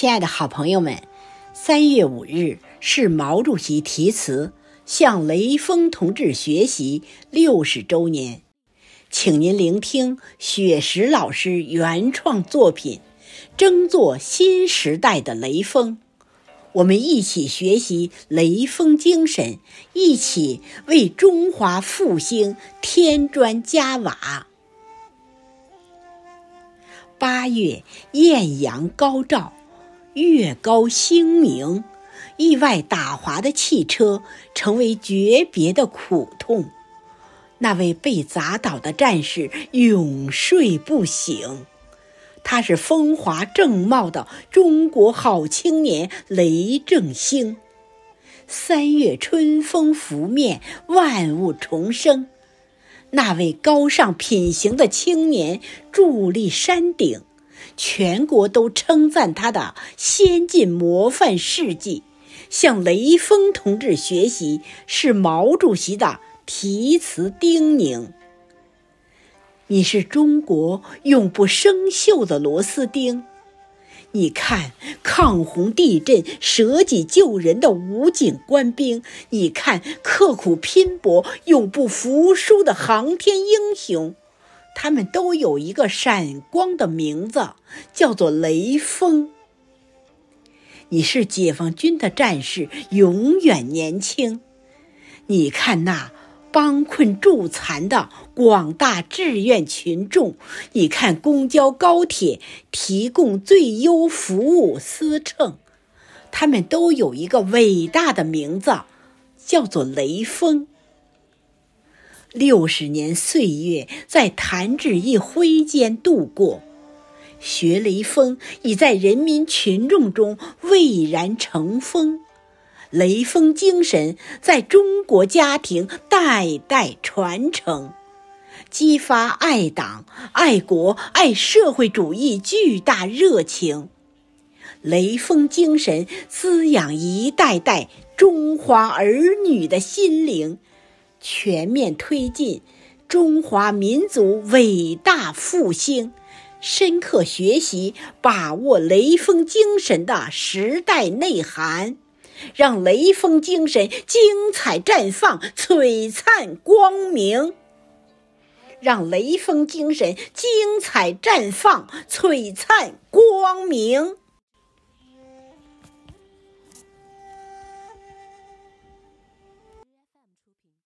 亲爱的好朋友们，三月五日是毛主席题词向雷锋同志学习六十周年，请您聆听雪石老师原创作品，争做新时代的雷锋。我们一起学习雷锋精神，一起为中华复兴添砖加瓦。八月艳阳高照。月高星明，意外打滑的汽车成为诀别的苦痛。那位被砸倒的战士永睡不醒，他是风华正茂的中国好青年雷正兴。三月春风拂面，万物重生。那位高尚品行的青年伫立山顶。全国都称赞他的先进模范事迹，向雷锋同志学习是毛主席的题词叮咛。你是中国永不生锈的螺丝钉，你看抗洪地震舍己救人的武警官兵，你看刻苦拼搏永不服输的航天英雄。他们都有一个闪光的名字，叫做雷锋。你是解放军的战士，永远年轻。你看那帮困助残的广大志愿群众，你看公交高铁提供最优服务司乘，他们都有一个伟大的名字，叫做雷锋。六十年岁月在弹指一挥间度过，学雷锋已在人民群众中蔚然成风，雷锋精神在中国家庭代代传承，激发爱党、爱国、爱社会主义巨大热情。雷锋精神滋养一代代中华儿女的心灵。全面推进中华民族伟大复兴，深刻学习把握雷锋精神的时代内涵，让雷锋精神精彩绽放、璀璨光明。让雷锋精神精彩绽放、璀璨光明。